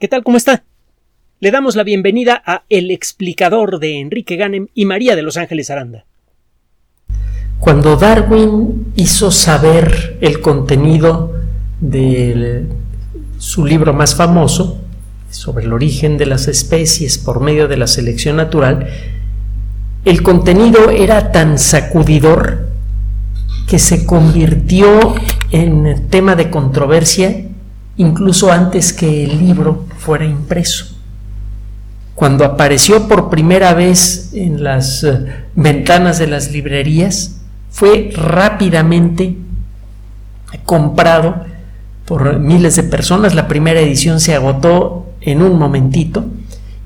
¿Qué tal? ¿Cómo está? Le damos la bienvenida a El explicador de Enrique Ganem y María de Los Ángeles Aranda. Cuando Darwin hizo saber el contenido de su libro más famoso, sobre el origen de las especies por medio de la selección natural, el contenido era tan sacudidor que se convirtió en tema de controversia incluso antes que el libro fuera impreso. Cuando apareció por primera vez en las eh, ventanas de las librerías, fue rápidamente comprado por miles de personas. La primera edición se agotó en un momentito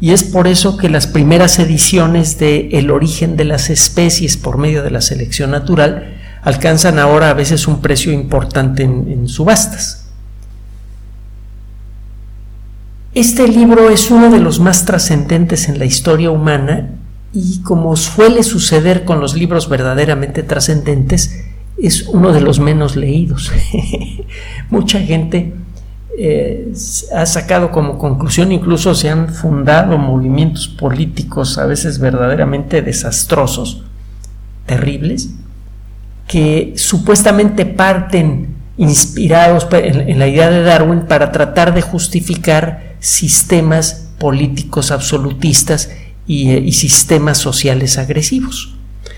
y es por eso que las primeras ediciones de El origen de las especies por medio de la selección natural alcanzan ahora a veces un precio importante en subastas. Este libro es uno de los más trascendentes en la historia humana y como suele suceder con los libros verdaderamente trascendentes, es uno de los menos leídos. Mucha gente eh, ha sacado como conclusión, incluso se han fundado movimientos políticos a veces verdaderamente desastrosos, terribles, que supuestamente parten inspirados en, la idea de Darwin para tratar de justificar sistemas políticos absolutistas y, eh, sistemas sociales agresivos.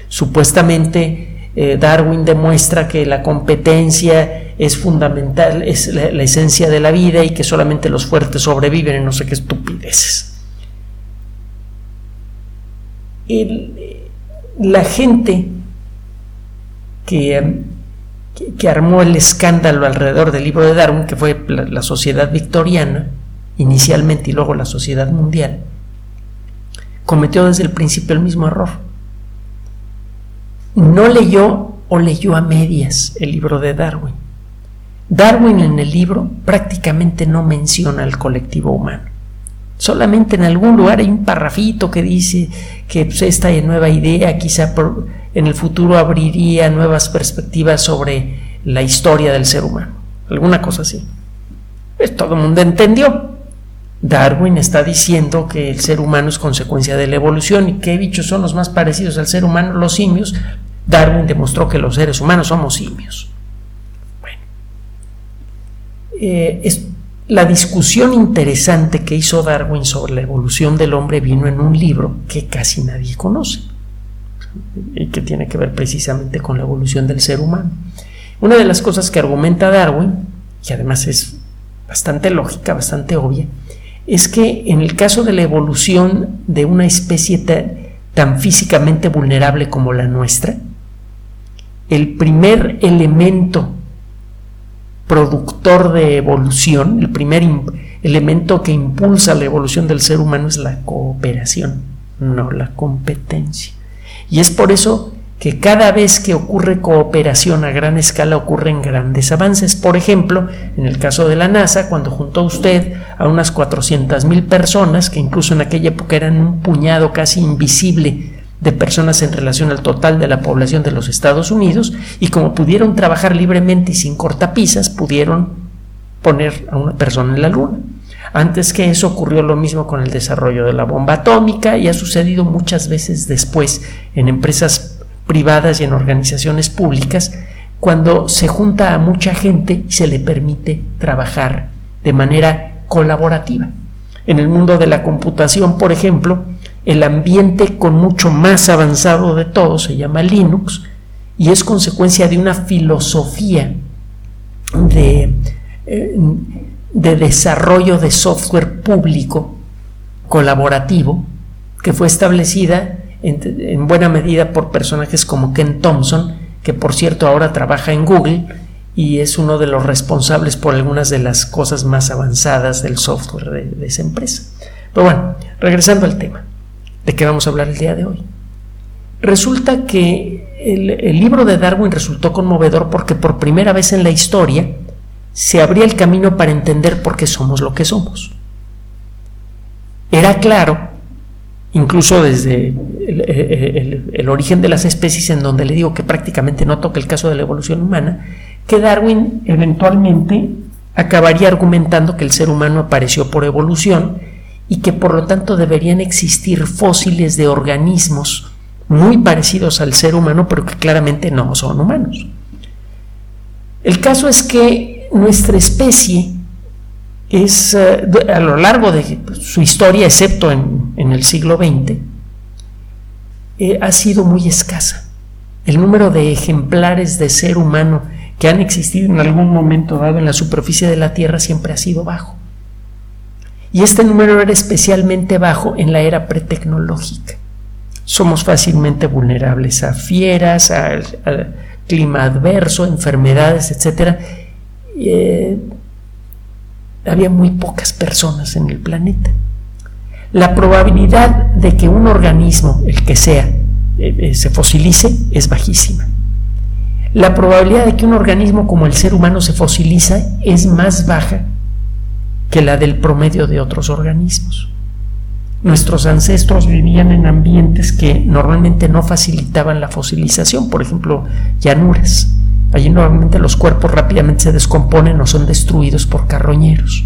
Supuestamente eh, Darwin demuestra que la competencia es fundamental, es la, esencia de la vida y que solamente los fuertes sobreviven en no sé qué estupideces. la gente que que, armó el escándalo alrededor del libro de Darwin, que fue la, sociedad victoriana, inicialmente y luego la sociedad mundial, cometió desde el principio el mismo error. No leyó o leyó a medias el libro de Darwin. Darwin en el libro prácticamente no menciona al colectivo humano. Solamente en algún lugar hay un parrafito que dice que pues, esta nueva idea quizá en el futuro abriría nuevas perspectivas sobre la historia del ser humano. Alguna cosa así. Pues todo el mundo entendió. Darwin está diciendo que el ser humano es consecuencia de la evolución y qué bichos son los más parecidos al ser humano, los simios. Darwin demostró que los seres humanos somos simios. Bueno, eh, es, la discusión interesante que hizo Darwin sobre la evolución del hombre vino en un libro que casi nadie conoce y que tiene que ver precisamente con la evolución del ser humano. Una de las cosas que argumenta Darwin, y además es bastante lógica, bastante obvia, es que en el caso de la evolución de una especie tan físicamente vulnerable como la nuestra, el primer elemento productor de evolución, el primer elemento que impulsa la evolución del ser humano es la cooperación, no la competencia. Y es por eso que cada vez que ocurre cooperación a gran escala ocurren grandes avances. Por ejemplo, en el caso de la NASA, cuando juntó usted a unas 400 mil personas, que incluso en aquella época eran un puñado casi invisible de personas en relación al total de la población de los Estados Unidos, y como pudieron trabajar libremente y sin cortapisas, pudieron poner a una persona en la Luna. Antes que eso ocurrió lo mismo con el desarrollo de la bomba atómica y ha sucedido muchas veces después en empresas privadas y en organizaciones públicas cuando se junta a mucha gente y se le permite trabajar de manera colaborativa. En el mundo de la computación, por ejemplo, el ambiente con mucho más avanzado de todo se llama Linux y es consecuencia de una filosofía de eh, de desarrollo de software público colaborativo que fue establecida en, buena medida por personajes como Ken Thompson, que por cierto ahora trabaja en Google y es uno de los responsables por algunas de las cosas más avanzadas del software de, esa empresa. Pero bueno, regresando al tema, ¿de qué vamos a hablar el día de hoy? Resulta que el libro de Darwin resultó conmovedor porque por primera vez en la historia se abría el camino para entender por qué somos lo que somos. Era claro, incluso desde el, origen de las especies, en donde le digo que prácticamente no toca el caso de la evolución humana, que Darwin eventualmente acabaría argumentando que el ser humano apareció por evolución y que por lo tanto deberían existir fósiles de organismos muy parecidos al ser humano, pero que claramente no son humanos. El caso es que nuestra especie es, eh, a lo largo de su historia, excepto en, el siglo XX, eh, ha sido muy escasa. El número de ejemplares de ser humano que han existido en algún momento dado en la superficie de la Tierra siempre ha sido bajo. Y este número era especialmente bajo en la era pretecnológica. Somos fácilmente vulnerables a fieras, al, clima adverso, enfermedades, etc. había muy pocas personas en el planeta. La probabilidad de que un organismo, el que sea, eh, eh, se fosilice es bajísima la probabilidad de que un organismo como el ser humano se fosiliza es más baja que la del promedio de otros organismos. Nuestros ancestros vivían en ambientes que normalmente no facilitaban la fosilización, por ejemplo, llanuras. Allí normalmente los cuerpos rápidamente se descomponen o son destruidos por carroñeros.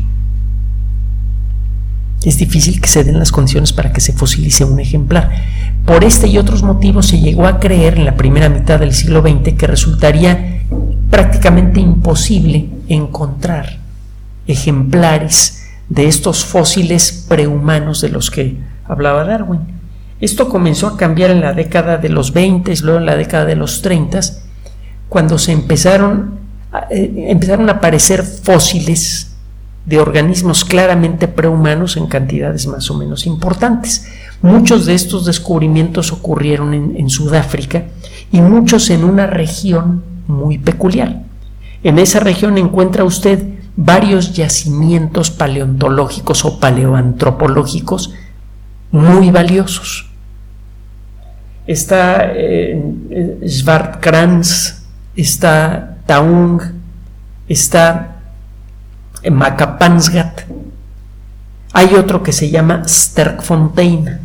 Es difícil que se den las condiciones para que se fosilice un ejemplar. Por este y otros motivos se llegó a creer en la primera mitad del siglo XX que resultaría prácticamente imposible encontrar ejemplares de estos fósiles prehumanos de los que hablaba Darwin. Esto comenzó a cambiar en la década de los 20, luego en la década de los 30, cuando se empezaron eh, empezaron a aparecer fósiles de organismos claramente prehumanos en cantidades más o menos importantes. Muchos de estos descubrimientos ocurrieron en, Sudáfrica y muchos en una región muy peculiar. En esa región encuentra usted varios yacimientos paleontológicos o paleoantropológicos muy valiosos. Está eh, Svartkrans, está Taung, está Makapansgat. Hay otro que se llama Sterkfontein.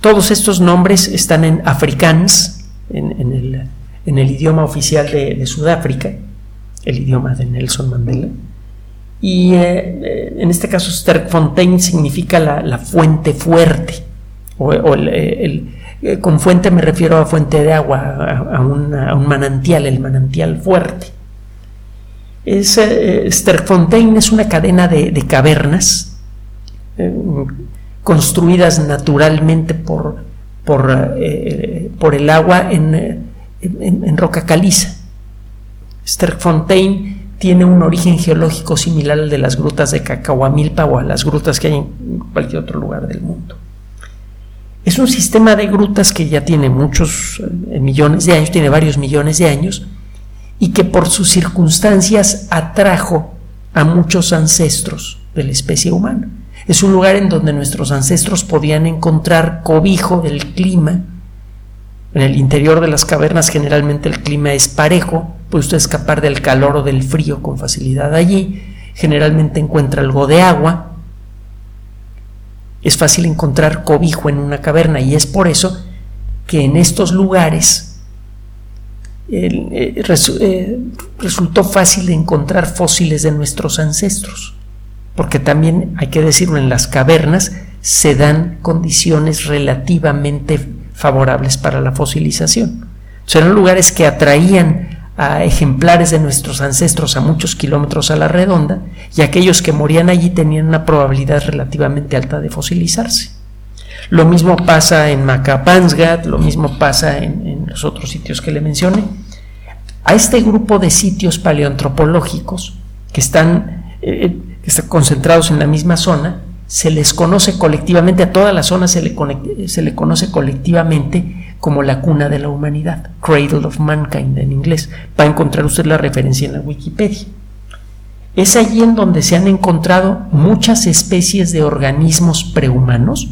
Todos estos nombres están en afrikaans, en, el, idioma oficial de, Sudáfrica, el idioma de Nelson Mandela. Y eh, eh, en este caso, Sterkfontein significa la, fuente fuerte. O, eh, con fuente me refiero a fuente de agua, a, un manantial, el manantial fuerte. Es, Sterkfontein es una cadena de, cavernas construidas naturalmente eh, por el agua en, en, roca caliza. Sterkfontein tiene un origen geológico similar al de las grutas de Cacahuamilpa o a las grutas que hay en cualquier otro lugar del mundo. Es un sistema de grutas que ya tiene muchos eh, millones de años, tiene varios millones de años, y que por sus circunstancias atrajo a muchos ancestros de la especie humana. Es un lugar en donde nuestros ancestros podían encontrar cobijo del clima. En el interior de las cavernas generalmente el clima es parejo, puede usted escapar del calor o del frío con facilidad allí. Generalmente encuentra algo de agua. Es fácil encontrar cobijo en una caverna y es por eso que en estos lugares eh, eh, resultó fácil encontrar fósiles de nuestros ancestros porque también hay que decirlo, en las cavernas se dan condiciones relativamente favorables para la fosilización. eran lugares que atraían a ejemplares de nuestros ancestros a muchos kilómetros a la redonda y aquellos que morían allí tenían una probabilidad relativamente alta de fosilizarse. Lo mismo pasa en Macapansgat, lo mismo pasa en, los otros sitios que le mencioné. A este grupo de sitios paleoantropológicos que están eh, que están concentrados en la misma zona, se les conoce colectivamente, a toda la zona se le, se le conoce colectivamente como la cuna de la humanidad, Cradle of Mankind en inglés. Va a encontrar usted la referencia en la Wikipedia. Es allí en donde se han encontrado muchas especies de organismos prehumanos.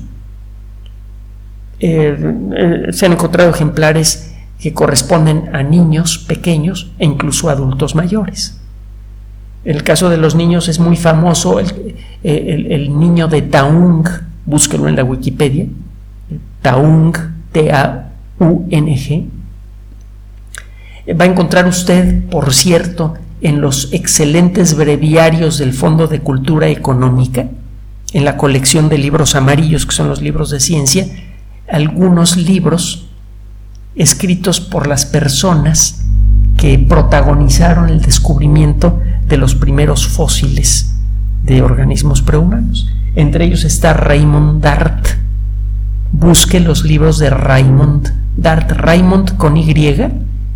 Eh, eh, se han encontrado ejemplares que corresponden a niños pequeños e incluso adultos mayores. El caso de los niños es muy famoso el, niño de Taung, búsquenlo en la Wikipedia, Taung, T-A-U-N-G. Va a encontrar usted, por cierto, en los excelentes breviarios del Fondo de Cultura Económica, en la colección de libros amarillos, que son los libros de ciencia, algunos libros escritos por las personas que protagonizaron el descubrimiento de los primeros fósiles de organismos prehumanos. Entre ellos está Raymond Dart. Busque los libros de Raymond Dart, Raymond con Y,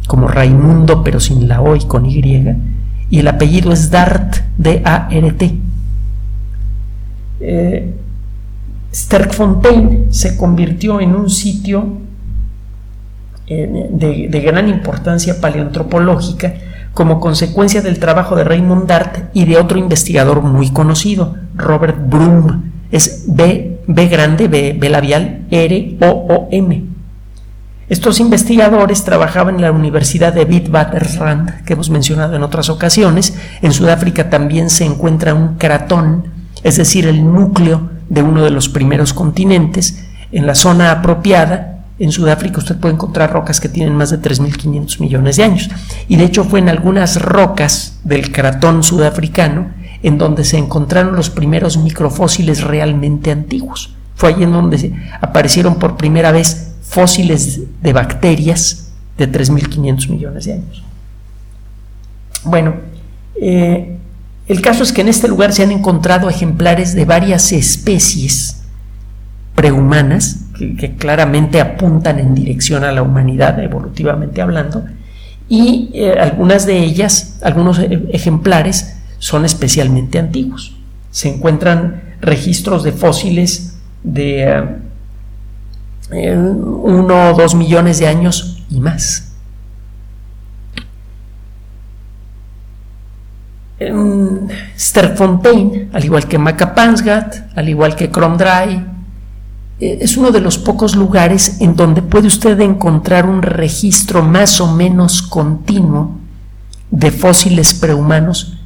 como Raimundo pero sin la O y con Y, y el apellido es Dart, D-A-R-T. Eh, Sterkfontein se convirtió en un sitio eh, de, gran importancia paleoantropológica como consecuencia del trabajo de Raymond Dart y de otro investigador muy conocido, Robert Broom. Es B, B grande, B, B labial, R, O, O, M. Estos investigadores trabajaban en la Universidad de Witwatersrand, que hemos mencionado en otras ocasiones. En Sudáfrica también se encuentra un cratón, es decir, el núcleo de uno de los primeros continentes. En la zona apropiada, en Sudáfrica, usted puede encontrar rocas que tienen más de 3.500 millones de años. Y de hecho fue en algunas rocas del cratón sudafricano en donde se encontraron los primeros microfósiles realmente antiguos. Fue allí en donde aparecieron por primera vez fósiles de bacterias de 3.500 millones de años. Bueno, eh, el caso es que en este lugar se han encontrado ejemplares de varias especies prehumanas que, claramente apuntan en dirección a la humanidad, evolutivamente hablando, y eh, algunas de ellas, algunos e, ejemplares, son especialmente antiguos. Se encuentran registros de fósiles de uno o dos millones de años y más. Sterfontein, al igual que Macapansgat, al igual que Kromdraai, eh, es uno de los pocos lugares en donde puede usted encontrar un registro más o menos continuo de fósiles prehumanos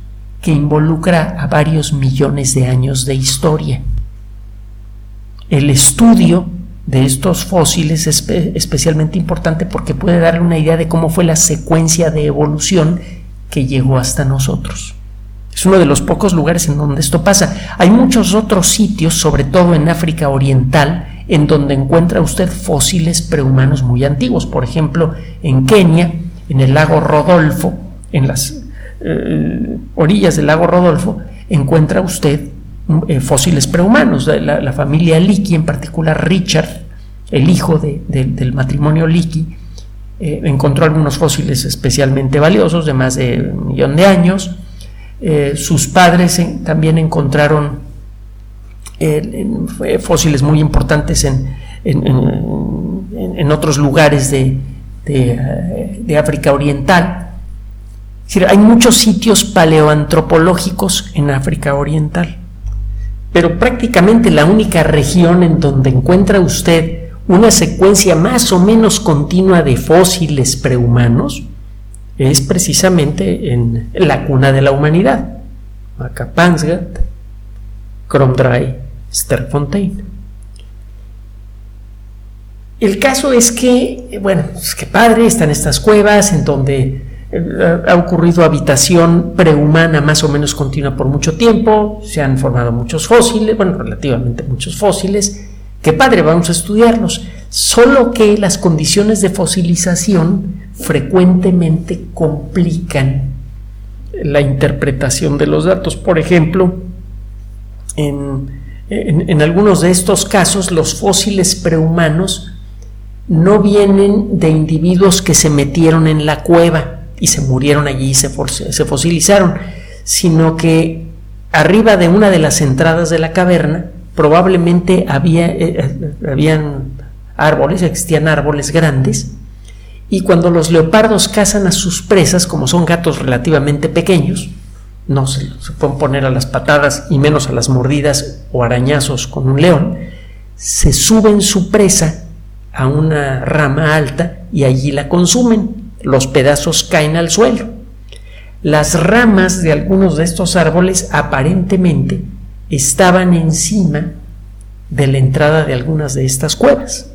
que involucra a varios millones de años de historia. El estudio de estos fósiles es especialmente importante porque puede darle una idea de cómo fue la secuencia de evolución que llegó hasta nosotros. Es uno de los pocos lugares en donde esto pasa. Hay muchos otros sitios, sobre todo en África Oriental, en donde encuentra usted fósiles prehumanos muy antiguos. Por ejemplo, en Kenia, en el lago Rodolfo, en las eh, orillas del lago Rodolfo, encuentra usted eh, fósiles prehumanos. La, la, familia Leakey, en particular Richard, el hijo del matrimonio Leakey, eh, encontró algunos fósiles especialmente valiosos de más de un millón de años. Eh, sus padres también encontraron fósiles muy importantes en, en, otros lugares de, de África Oriental. Hay muchos sitios paleoantropológicos en África Oriental pero prácticamente la única región en donde encuentra usted una secuencia más o menos continua de fósiles prehumanos es precisamente en la cuna de la humanidad, Macapansgat, Kromdraai, Sterfontein. El caso es que, bueno, es que padre, están estas cuevas en donde ha ocurrido habitación prehumana más o menos continua por mucho tiempo, se han formado muchos fósiles, bueno, relativamente muchos fósiles, qué padre, vamos a estudiarlos, solo que las condiciones de fosilización frecuentemente complican la interpretación de los datos. Por ejemplo, en, en algunos de estos casos los fósiles prehumanos no vienen de individuos que se metieron en la cueva, y se murieron allí y se, se fosilizaron, sino que arriba de una de las entradas de la caverna probablemente había, eh, eh, habían árboles, existían árboles grandes, y cuando los leopardos cazan a sus presas, como son gatos relativamente pequeños, no se, se, pueden poner a las patadas y menos a las mordidas o arañazos con un león, se suben su presa a una rama alta y allí la consumen los pedazos caen al suelo. Las ramas de algunos de estos árboles aparentemente estaban encima de la entrada de algunas de estas cuevas.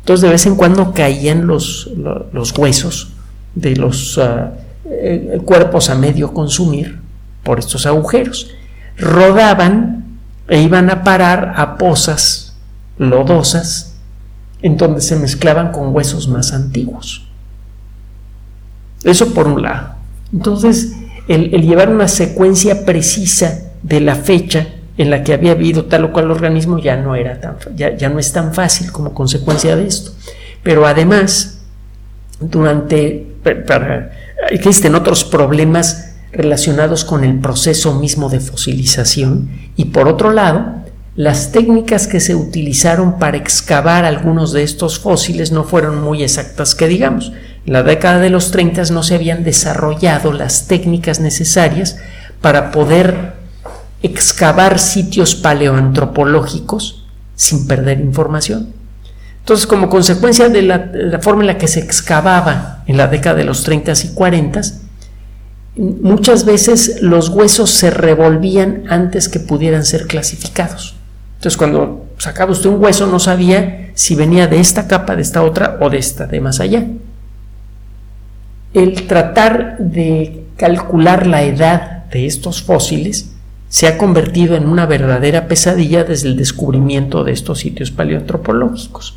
Entonces de vez en cuando caían los, los huesos de los, ah, eh, cuerpos a medio consumir por estos agujeros. Rodaban e iban a parar a pozas lodosas en donde se mezclaban con huesos más antiguos. Eso por un lado. Entonces, el, llevar una secuencia precisa de la fecha en la que había habido tal o cual organismo ya no era tan ya, ya no es tan fácil como consecuencia de esto. Pero además, durante existen otros problemas relacionados con el proceso mismo de fosilización y por otro lado, las técnicas que se utilizaron para excavar algunos de estos fósiles no fueron muy exactas que digamos. La década de los 30 no se habían desarrollado las técnicas necesarias para poder excavar sitios paleoantropológicos sin perder información. Entonces, como consecuencia de la, forma en la que se excavaba en la década de los 30 y 40, muchas veces los huesos se revolvían antes que pudieran ser clasificados. Entonces, cuando sacaba usted un hueso, no sabía si venía de esta capa, de esta otra o de esta de más allá el tratar de calcular la edad de estos fósiles se ha convertido en una verdadera pesadilla desde el descubrimiento de estos sitios paleoantropológicos.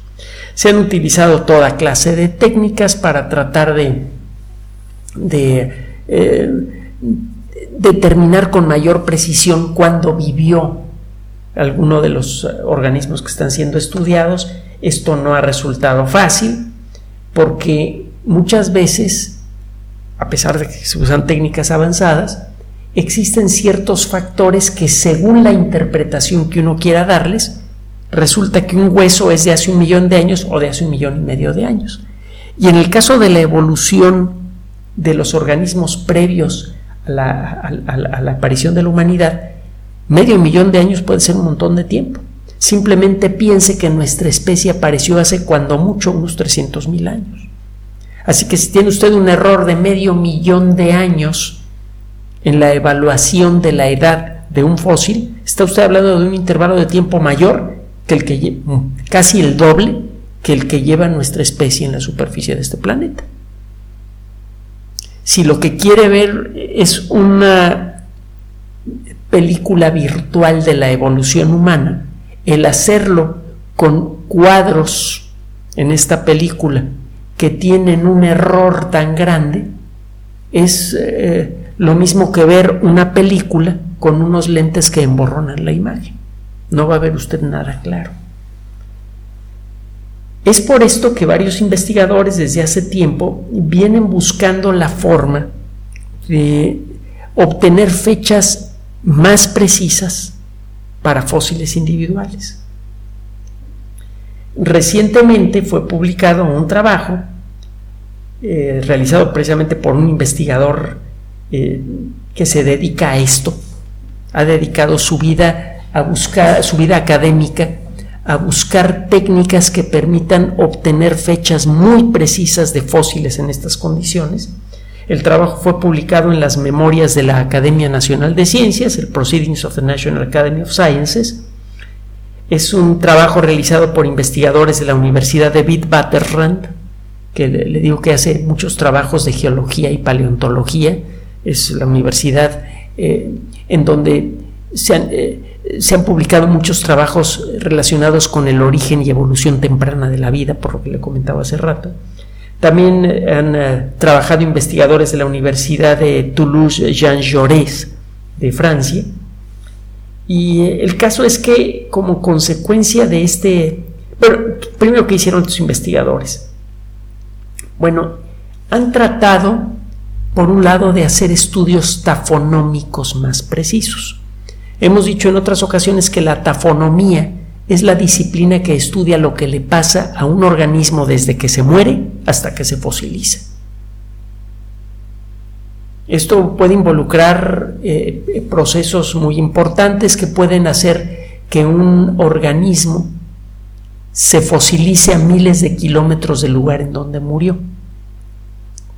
Se han utilizado toda clase de técnicas para tratar de, eh, determinar con mayor precisión cuándo vivió alguno de los organismos que están siendo estudiados. Esto no ha resultado fácil porque muchas veces a pesar de que se usan técnicas avanzadas, existen ciertos factores que según la interpretación que uno quiera darles, resulta que un hueso es de hace un millón de años o de hace un millón y medio de años. Y en el caso de la evolución de los organismos previos a la, aparición de la humanidad, medio millón de años puede ser un montón de tiempo. Simplemente piense que nuestra especie apareció hace cuando mucho unos 300 mil años. Así que si tiene usted un error de medio millón de años en la evaluación de la edad de un fósil, está usted hablando de un intervalo de tiempo mayor que el que casi el doble que el que lleva nuestra especie en la superficie de este planeta. Si lo que quiere ver es una película virtual de la evolución humana, el hacerlo con cuadros en esta película que tienen un error tan grande es eh, lo mismo que ver una película con unos lentes que emborronan la imagen. No va a ver usted nada claro. Es por esto que varios investigadores desde hace tiempo vienen buscando la forma de obtener fechas más precisas para fósiles individuales. Recientemente fue publicado un trabajo eh, realizado precisamente por un investigador eh, que se dedica a esto. Ha dedicado su vida a buscar, su vida académica, a buscar técnicas que permitan obtener fechas muy precisas de fósiles en estas condiciones. El trabajo fue publicado en las memorias de la Academia Nacional de Ciencias, el Proceedings of the National Academy of Sciences, es un trabajo realizado por investigadores de la Universidad de Witwatersrand, que le, digo que hace muchos trabajos de geología y paleontología. Es la universidad eh, en donde se han, eh, se han, publicado muchos trabajos relacionados con el origen y evolución temprana de la vida, por lo que le comentaba hace rato. También han eh, trabajado investigadores de la Universidad de Toulouse-Jean Jaurès de Francia, y el caso es que como consecuencia de este... Bueno, primero que hicieron los investigadores. Bueno, han tratado, por un lado, de hacer estudios tafonómicos más precisos. Hemos dicho en otras ocasiones que la tafonomía es la disciplina que estudia lo que le pasa a un organismo desde que se muere hasta que se fosiliza. Esto puede involucrar eh, procesos muy importantes que pueden hacer que un organismo se fosilice a miles de kilómetros del lugar en donde murió.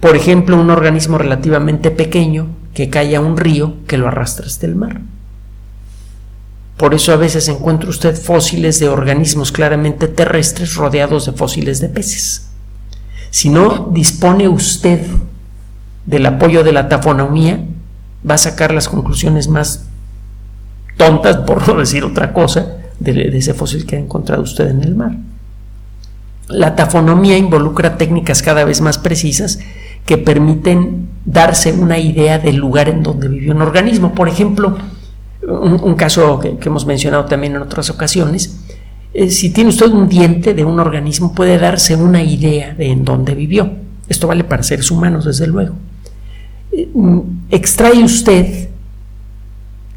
Por ejemplo, un organismo relativamente pequeño que cae a un río que lo arrastra hasta el mar. Por eso a veces encuentra usted fósiles de organismos claramente terrestres rodeados de fósiles de peces. Si no dispone usted del apoyo de la tafonomía, va a sacar las conclusiones más tontas, por no decir otra cosa, de, ese fósil que ha encontrado usted en el mar. La tafonomía involucra técnicas cada vez más precisas que permiten darse una idea del lugar en donde vivió un organismo. Por ejemplo, un, caso que, hemos mencionado también en otras ocasiones, eh, si tiene usted un diente de un organismo puede darse una idea de en dónde vivió. Esto vale para seres humanos, desde luego. Eh, mm, extrae usted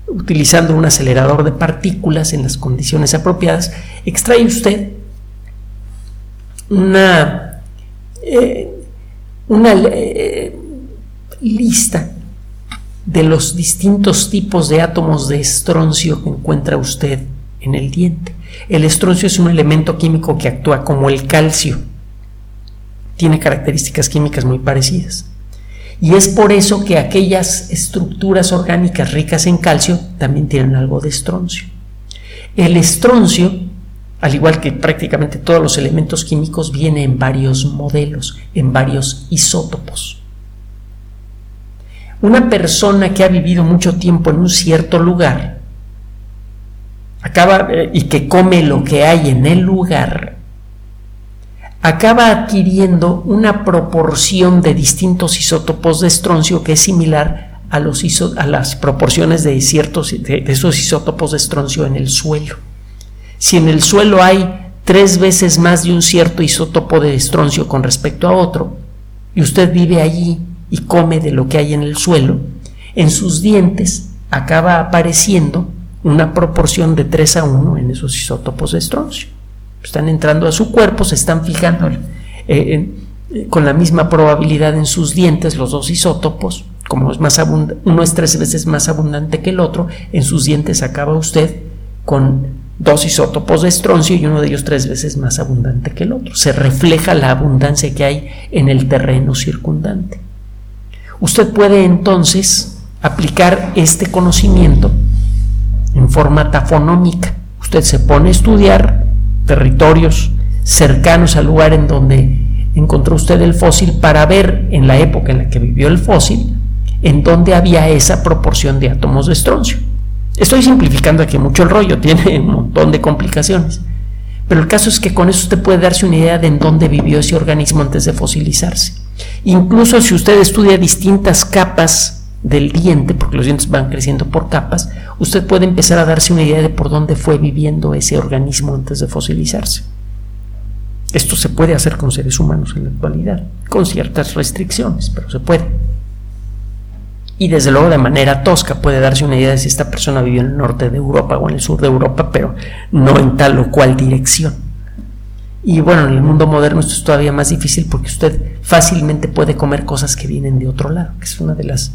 utilizando un acelerador de partículas en las condiciones apropiadas, extrae usted una, eh, una eh, lista de los distintos tipos de átomos de estroncio que encuentra usted en el diente. El estroncio es un elemento químico que actúa como el calcio. Tiene características químicas muy parecidas. Y es por eso que aquellas estructuras orgánicas ricas en calcio también tienen algo de estroncio. El estroncio, al igual que prácticamente todos los elementos químicos, viene en varios modelos, en varios isótopos. Una persona que ha vivido mucho tiempo en un cierto lugar acaba eh, y que come lo que hay en el lugar acaba adquiriendo una proporción de distintos isótopos de estroncio que es similar a, los a las proporciones de, ciertos, de esos isótopos de estroncio en el suelo. Si en el suelo hay tres veces más de un cierto isótopo de estroncio con respecto a otro, y usted vive allí y come de lo que hay en el suelo, en sus dientes acaba apareciendo una proporción de 3 a 1 en esos isótopos de estroncio están entrando a su cuerpo, se están fijando eh, con la misma probabilidad en sus dientes los dos isótopos, como más uno es tres veces más abundante que el otro, en sus dientes acaba usted con dos isótopos de estroncio y uno de ellos tres veces más abundante que el otro. Se refleja la abundancia que hay en el terreno circundante. Usted puede entonces aplicar este conocimiento en forma tafonómica. Usted se pone a estudiar territorios cercanos al lugar en donde encontró usted el fósil para ver en la época en la que vivió el fósil en dónde había esa proporción de átomos de estroncio. Estoy simplificando aquí mucho el rollo, tiene un montón de complicaciones. Pero el caso es que con eso usted puede darse una idea de en dónde vivió ese organismo antes de fosilizarse. Incluso si usted estudia distintas capas del diente, porque los dientes van creciendo por capas, usted puede empezar a darse una idea de por dónde fue viviendo ese organismo antes de fosilizarse. Esto se puede hacer con seres humanos en la actualidad, con ciertas restricciones, pero se puede. Y desde luego de manera tosca puede darse una idea de si esta persona vivió en el norte de Europa o en el sur de Europa, pero no en tal o cual dirección. Y bueno, en el mundo moderno esto es todavía más difícil porque usted fácilmente puede comer cosas que vienen de otro lado, que es una de las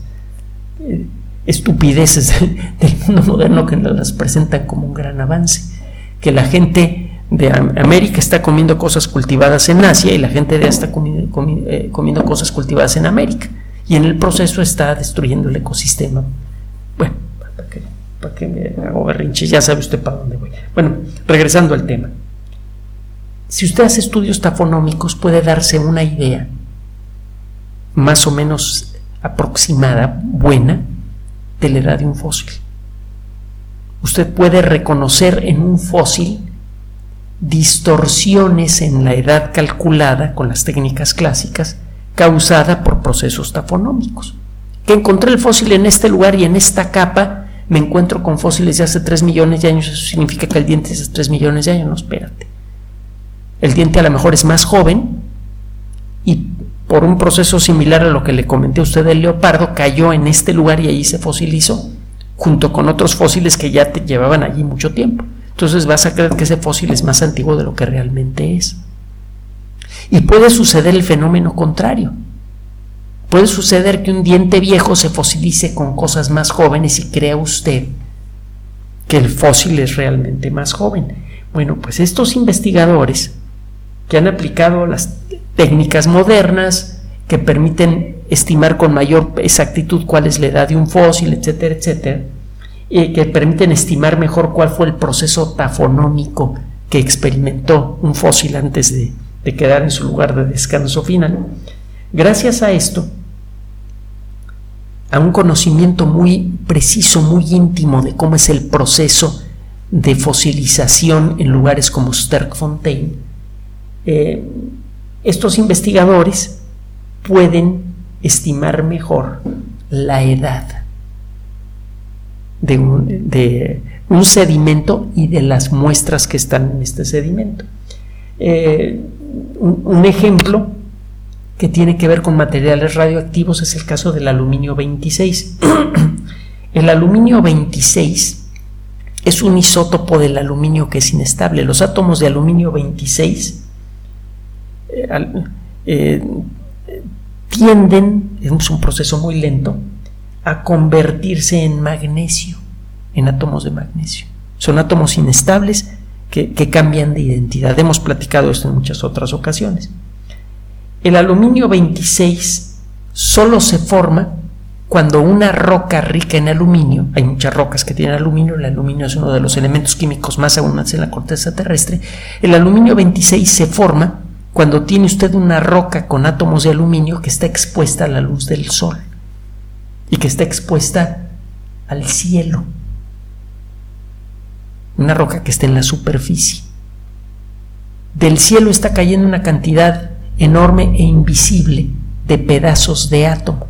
estupideces del, mundo moderno que nos las presentan como un gran avance. Que la gente de América está comiendo cosas cultivadas en Asia y la gente de Asia está eh, comiendo, cosas cultivadas en América. Y en el proceso está destruyendo el ecosistema. Bueno, para que, para me hago berrinche, ya sabe usted para dónde voy. Bueno, regresando al tema. Si usted hace estudios tafonómicos puede darse una idea más o menos aproximada, buena, de la edad de un fósil. Usted puede reconocer en un fósil distorsiones en la edad calculada con las técnicas clásicas causada por procesos tafonómicos. Que encontré el fósil en este lugar y en esta capa me encuentro con fósiles de hace 3 millones de años, eso significa que el diente es de 3 millones de años, no, espérate. El diente a lo mejor es más joven y por un proceso similar a lo que le comenté a usted del leopardo, cayó en este lugar y allí se fosilizó, junto con otros fósiles que ya te llevaban allí mucho tiempo. Entonces vas a creer que ese fósil es más antiguo de lo que realmente es. Y puede suceder el fenómeno contrario. Puede suceder que un diente viejo se fosilice con cosas más jóvenes y crea usted que el fósil es realmente más joven. Bueno, pues estos investigadores que han aplicado las técnicas modernas que permiten estimar con mayor exactitud cuál es la edad de un fósil, etcétera, etcétera, y que permiten estimar mejor cuál fue el proceso tafonómico que experimentó un fósil antes de, de quedar en su lugar de descanso final. Gracias a esto, a un conocimiento muy preciso, muy íntimo de cómo es el proceso de fosilización en lugares como Sterkfontein, eh, estos investigadores pueden estimar mejor la edad de un, sedimento y de las muestras que están en este sedimento. Eh, un ejemplo que tiene que ver con materiales radioactivos es el caso del aluminio 26. el aluminio 26 es un isótopo del aluminio que es inestable. Los átomos de aluminio 26 eh, eh, tienden, es un proceso muy lento, a convertirse en magnesio, en átomos de magnesio. Son átomos inestables que cambian de identidad. Hemos platicado esto en muchas otras ocasiones. El aluminio 26 solo se forma cuando una roca rica en aluminio, hay muchas rocas que tienen aluminio, el aluminio es uno de los elementos químicos más abundantes en la corteza terrestre, el aluminio 26 se forma cuando tiene usted una roca con átomos de aluminio que está expuesta a la luz del sol y que está expuesta al cielo. Una roca que está en la superficie. Del cielo está cayendo una cantidad enorme e invisible de pedazos de átomo.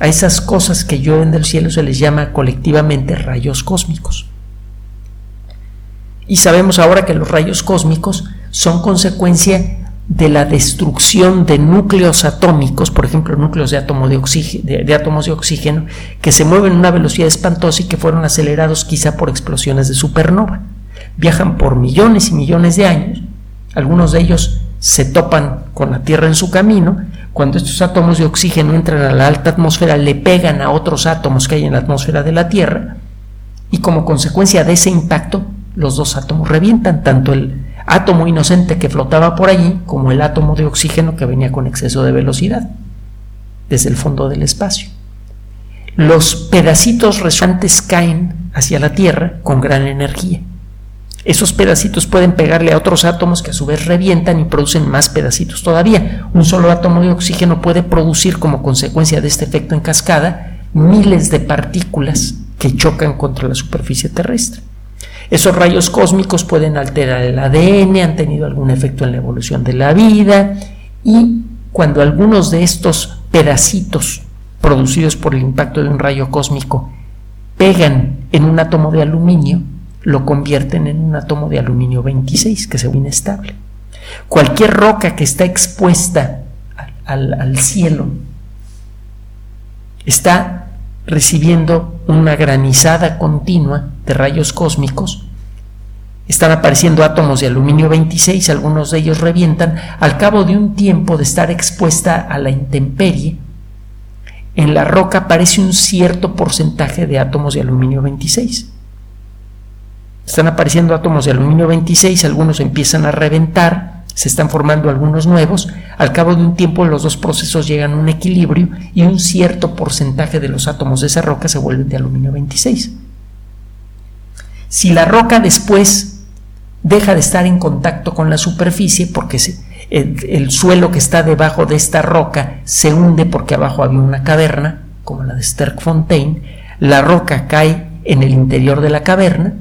A esas cosas que llueven del cielo se les llama colectivamente rayos cósmicos. Y sabemos ahora que los rayos cósmicos son consecuencia de la destrucción de núcleos atómicos, por ejemplo, núcleos de, átomos de oxígeno, que se mueven a una velocidad espantosa y que fueron acelerados quizá por explosiones de supernova. Viajan por millones y millones de años, algunos de ellos se topan con la Tierra en su camino, cuando estos átomos de oxígeno entran a la alta atmósfera, le pegan a otros átomos que hay en la atmósfera de la Tierra, y como consecuencia de ese impacto, los dos átomos revientan, tanto el átomo inocente que flotaba por allí como el átomo de oxígeno que venía con exceso de velocidad desde el fondo del espacio. Los pedacitos restantes caen hacia la Tierra con gran energía. Esos pedacitos pueden pegarle a otros átomos que a su vez revientan y producen más pedacitos todavía. Un solo átomo de oxígeno puede producir como consecuencia de este efecto en cascada miles de partículas que chocan contra la superficie terrestre. Esos rayos cósmicos pueden alterar el ADN, han tenido algún efecto en la evolución de la vida y cuando algunos de estos pedacitos producidos por el impacto de un rayo cósmico pegan en un átomo de aluminio, lo convierten en un átomo de aluminio 26 que se ve inestable. Cualquier roca que está expuesta al, al cielo está recibiendo una granizada continua de rayos cósmicos. Están apareciendo átomos de aluminio 26, algunos de ellos revientan. Al cabo de un tiempo de estar expuesta a la intemperie, en la roca aparece un cierto porcentaje de átomos de aluminio 26 están apareciendo átomos de aluminio 26, algunos empiezan a reventar, se están formando algunos nuevos, al cabo de un tiempo los dos procesos llegan a un equilibrio y un cierto porcentaje de los átomos de esa roca se vuelven de aluminio 26. Si la roca después deja de estar en contacto con la superficie porque el, el, suelo que está debajo de esta roca se hunde porque abajo había una caverna, como la de Sterkfontein, la roca cae en el interior de la caverna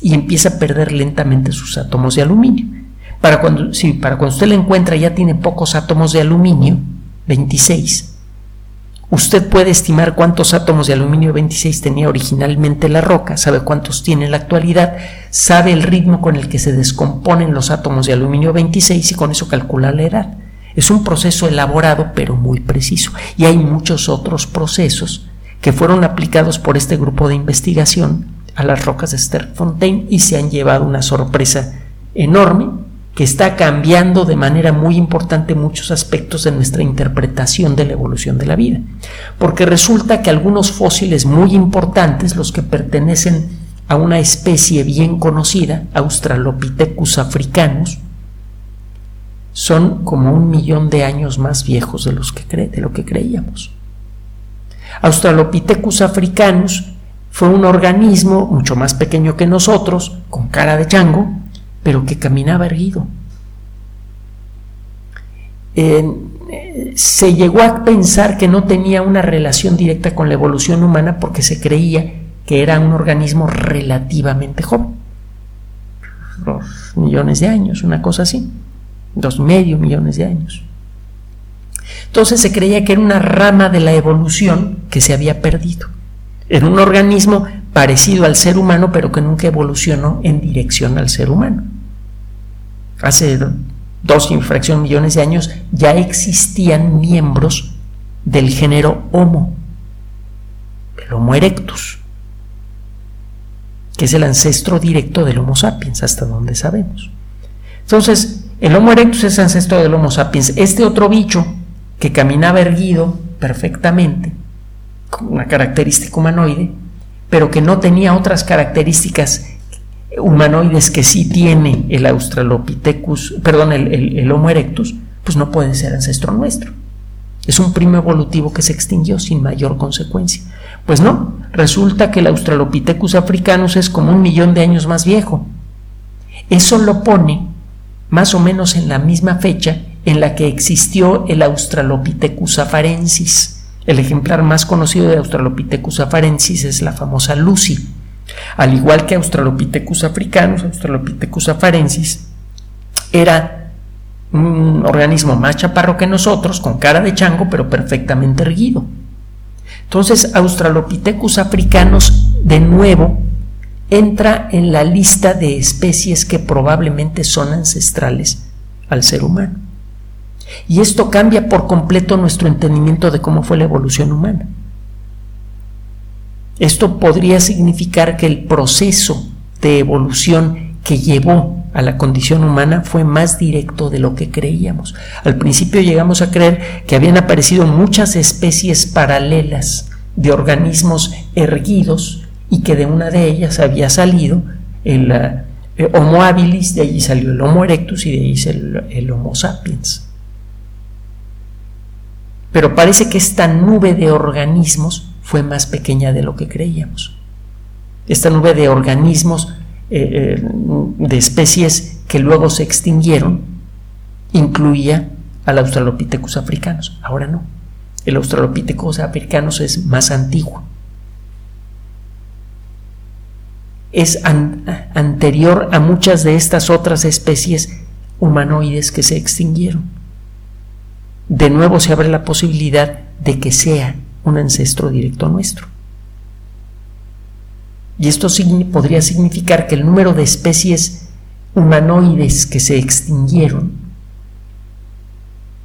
y empieza a perder lentamente sus átomos de aluminio. Para cuando, para cuando usted la encuentra ya tiene pocos átomos de aluminio, 26. Usted puede estimar cuántos átomos de aluminio 26 tenía originalmente la roca, sabe cuántos tiene en la actualidad, sabe el ritmo con el que se descomponen los átomos de aluminio 26 y con eso calcula la edad. Es un proceso elaborado pero muy preciso. Y hay muchos otros procesos que fueron aplicados por este grupo de investigación a las rocas de Sterkfontein y se han llevado una sorpresa enorme que está cambiando de manera muy importante muchos aspectos de nuestra interpretación de la evolución de la vida. Porque resulta que algunos fósiles muy importantes, los que pertenecen a una especie bien conocida, Australopithecus africanus, son como un millón de años más viejos de, los que lo que creíamos. Australopithecus africanus fue un organismo mucho más pequeño que nosotros, con cara de chango, pero que caminaba erguido. se llegó a pensar que no tenía una relación directa con la evolución humana porque se creía que era un organismo relativamente joven. Dos millones de años, una cosa así. Dos medio millones de años. Entonces se creía que era una rama de la evolución que se había perdido. Era un organismo parecido al ser humano, pero que nunca evolucionó en dirección al ser humano. Hace dos infracción millones de años ya existían miembros del género Homo, el Homo erectus, que es el ancestro directo del Homo sapiens, hasta donde sabemos. Entonces, el Homo erectus es ancestro del Homo sapiens. Este otro bicho que caminaba erguido perfectamente, con una característica humanoide, pero que no tenía otras características humanoides que sí tiene el Australopithecus, perdón, el, Homo erectus, pues no puede ser ancestro nuestro. Es un primo evolutivo que se extinguió sin mayor consecuencia. Pues no, resulta que el Australopithecus africanus es como un millón de años más viejo. Eso lo pone más o menos en la misma fecha en la que existió el Australopithecus afarensis. El ejemplar más conocido de Australopithecus afarensis es la famosa Lucy, al igual que Australopithecus africanus, Australopithecus afarensis, era un organismo más chaparro que nosotros, con cara de chango, pero perfectamente erguido. Entonces, Australopithecus africanus, de nuevo, entra en la lista de especies que probablemente son ancestrales al ser humano. Y esto cambia por completo nuestro entendimiento de cómo fue la evolución humana. Esto podría significar que el proceso de evolución que llevó a la condición humana fue más directo de lo que creíamos. Al principio llegamos a creer que habían aparecido muchas especies paralelas de organismos erguidos y que de una de ellas había salido el, eh, Homo habilis, de allí salió el Homo erectus y de ahí el, el Homo sapiens. Pero parece que esta nube de organismos fue más pequeña de lo que creíamos. Esta nube de organismos, eh, eh, de especies que luego se extinguieron, incluía al Australopithecus africanos. Ahora no. El Australopithecus africanos es más antiguo. Es anterior a muchas de estas otras especies humanoides que se extinguieron. De nuevo se abre la posibilidad de que sea un ancestro directo nuestro. Y esto podría significar que el número de especies humanoides que se extinguieron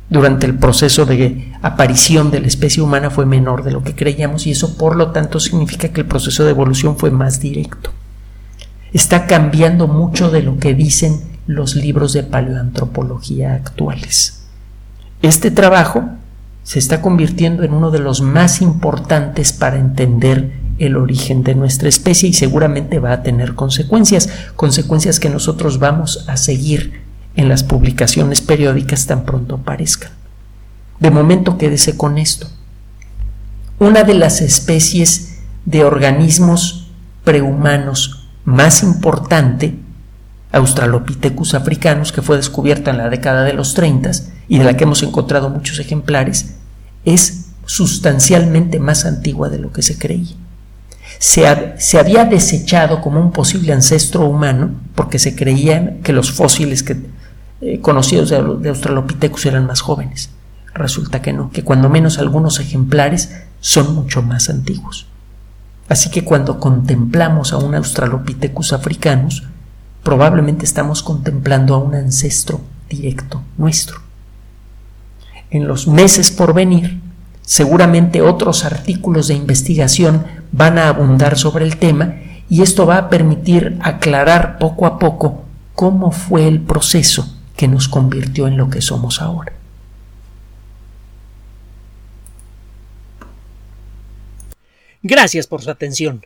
durante el proceso de aparición de la especie humana fue menor de lo que creíamos y eso por lo tanto significa que el proceso de evolución fue más directo. Está cambiando mucho de lo que dicen los libros de paleoantropología actuales. Este trabajo se está convirtiendo en uno de los más importantes para entender el origen de nuestra especie y seguramente va a tener consecuencias, consecuencias que nosotros vamos a seguir en las publicaciones periódicas tan pronto aparezcan. De momento quédese con esto. Una de las especies de organismos prehumanos más importante, Australopithecus africanus, que fue descubierta en la década de los 30 y de la que hemos encontrado muchos ejemplares, es sustancialmente más antigua de lo que se creía. Se, había desechado como un posible ancestro humano porque se creía que los fósiles que, eh, conocidos de, de Australopithecus eran más jóvenes. Resulta que no, que cuando menos algunos ejemplares son mucho más antiguos. Así que cuando contemplamos a un Australopithecus africanus, probablemente estamos contemplando a un ancestro directo nuestro en los meses por venir, seguramente otros artículos de investigación van a abundar sobre el tema y esto va a permitir aclarar poco a poco cómo fue el proceso que nos convirtió en lo que somos ahora. Gracias por su atención.